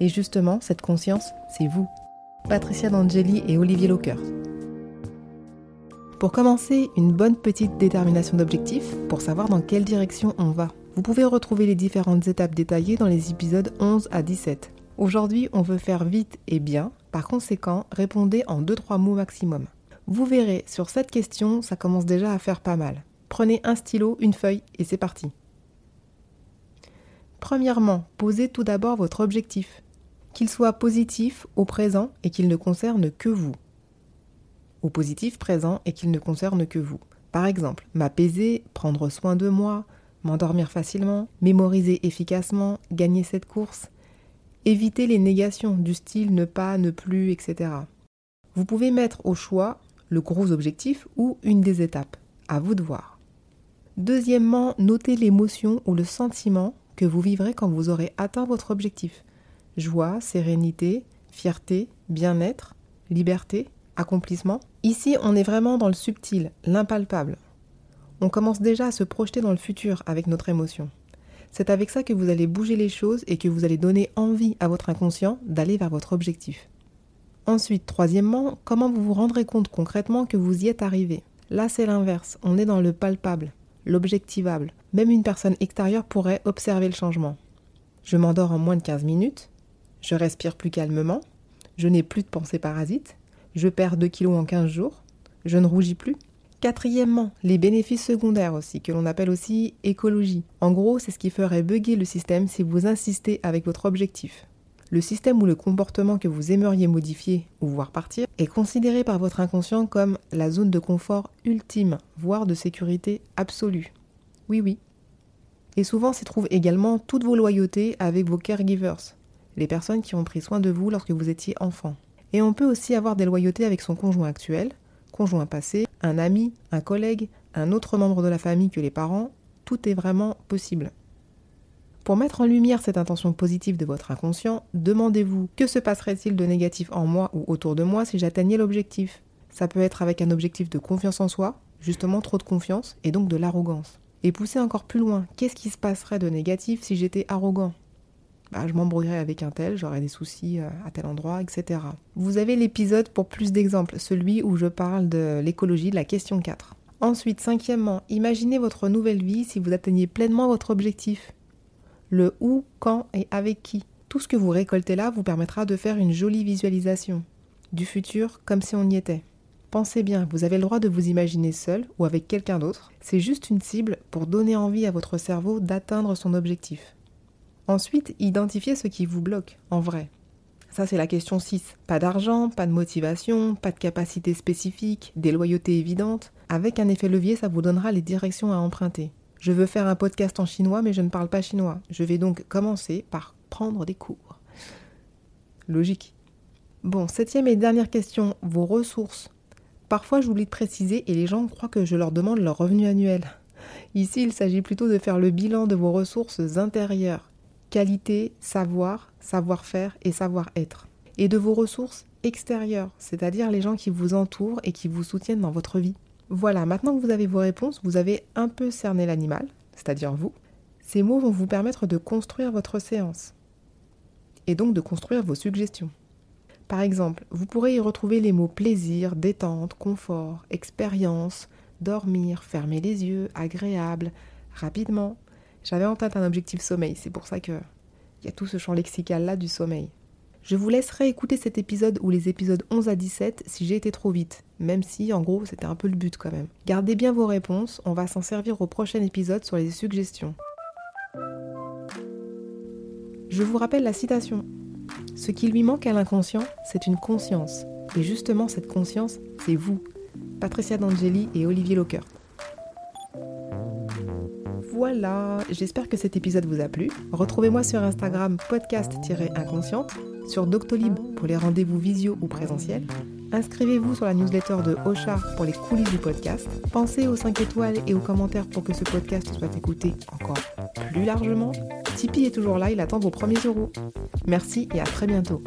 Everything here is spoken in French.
Et justement, cette conscience, c'est vous. Patricia D'Angeli et Olivier Locker. Pour commencer, une bonne petite détermination d'objectif pour savoir dans quelle direction on va. Vous pouvez retrouver les différentes étapes détaillées dans les épisodes 11 à 17. Aujourd'hui, on veut faire vite et bien, par conséquent, répondez en 2-3 mots maximum. Vous verrez, sur cette question, ça commence déjà à faire pas mal. Prenez un stylo, une feuille et c'est parti. Premièrement, posez tout d'abord votre objectif qu'il soit positif au présent et qu'il ne concerne que vous. Au positif présent et qu'il ne concerne que vous. Par exemple, m'apaiser, prendre soin de moi, m'endormir facilement, mémoriser efficacement, gagner cette course, éviter les négations du style ne pas, ne plus, etc. Vous pouvez mettre au choix le gros objectif ou une des étapes. À vous de voir. Deuxièmement, notez l'émotion ou le sentiment que vous vivrez quand vous aurez atteint votre objectif joie, sérénité, fierté, bien-être, liberté, accomplissement. Ici, on est vraiment dans le subtil, l'impalpable. On commence déjà à se projeter dans le futur avec notre émotion. C'est avec ça que vous allez bouger les choses et que vous allez donner envie à votre inconscient d'aller vers votre objectif. Ensuite, troisièmement, comment vous vous rendrez compte concrètement que vous y êtes arrivé? Là, c'est l'inverse. On est dans le palpable, l'objectivable. Même une personne extérieure pourrait observer le changement. Je m'endors en moins de 15 minutes, je respire plus calmement, je n'ai plus de pensées parasites, je perds 2 kilos en 15 jours, je ne rougis plus. Quatrièmement, les bénéfices secondaires aussi, que l'on appelle aussi écologie. En gros, c'est ce qui ferait bugger le système si vous insistez avec votre objectif. Le système ou le comportement que vous aimeriez modifier ou voir partir est considéré par votre inconscient comme la zone de confort ultime, voire de sécurité absolue. Oui, oui. Et souvent s'y trouvent également toutes vos loyautés avec vos caregivers, les personnes qui ont pris soin de vous lorsque vous étiez enfant. Et on peut aussi avoir des loyautés avec son conjoint actuel, conjoint passé, un ami, un collègue, un autre membre de la famille que les parents, tout est vraiment possible. Pour mettre en lumière cette intention positive de votre inconscient, demandez-vous que se passerait-il de négatif en moi ou autour de moi si j'atteignais l'objectif? Ça peut être avec un objectif de confiance en soi, justement trop de confiance et donc de l'arrogance. Et pousser encore plus loin, qu'est-ce qui se passerait de négatif si j'étais arrogant? Bah, je m'embrouillerais avec un tel, j'aurais des soucis euh, à tel endroit, etc. Vous avez l'épisode pour plus d'exemples, celui où je parle de l'écologie, de la question 4. Ensuite, cinquièmement, imaginez votre nouvelle vie si vous atteignez pleinement votre objectif. Le où, quand et avec qui. Tout ce que vous récoltez là vous permettra de faire une jolie visualisation du futur comme si on y était. Pensez bien, vous avez le droit de vous imaginer seul ou avec quelqu'un d'autre. C'est juste une cible pour donner envie à votre cerveau d'atteindre son objectif. Ensuite, identifiez ce qui vous bloque, en vrai. Ça, c'est la question 6. Pas d'argent, pas de motivation, pas de capacité spécifique, des loyautés évidentes. Avec un effet levier, ça vous donnera les directions à emprunter. Je veux faire un podcast en chinois, mais je ne parle pas chinois. Je vais donc commencer par prendre des cours. Logique. Bon, septième et dernière question, vos ressources. Parfois, j'oublie de préciser et les gens croient que je leur demande leur revenu annuel. Ici, il s'agit plutôt de faire le bilan de vos ressources intérieures qualité, savoir, savoir-faire et savoir-être. Et de vos ressources extérieures, c'est-à-dire les gens qui vous entourent et qui vous soutiennent dans votre vie. Voilà, maintenant que vous avez vos réponses, vous avez un peu cerné l'animal, c'est-à-dire vous. Ces mots vont vous permettre de construire votre séance et donc de construire vos suggestions. Par exemple, vous pourrez y retrouver les mots plaisir, détente, confort, expérience, dormir, fermer les yeux, agréable, rapidement, j'avais en tête un objectif sommeil, c'est pour ça qu'il y a tout ce champ lexical là du sommeil. Je vous laisserai écouter cet épisode ou les épisodes 11 à 17 si j'ai été trop vite, même si en gros c'était un peu le but quand même. Gardez bien vos réponses, on va s'en servir au prochain épisode sur les suggestions. Je vous rappelle la citation. Ce qui lui manque à l'inconscient, c'est une conscience. Et justement cette conscience, c'est vous, Patricia D'Angeli et Olivier Locker. Voilà, j'espère que cet épisode vous a plu. Retrouvez-moi sur Instagram podcast-inconsciente sur Doctolib pour les rendez-vous visio ou présentiels. Inscrivez-vous sur la newsletter de Ocha pour les coulisses du podcast. Pensez aux 5 étoiles et aux commentaires pour que ce podcast soit écouté encore plus largement. Tipeee est toujours là, il attend vos premiers euros. Merci et à très bientôt.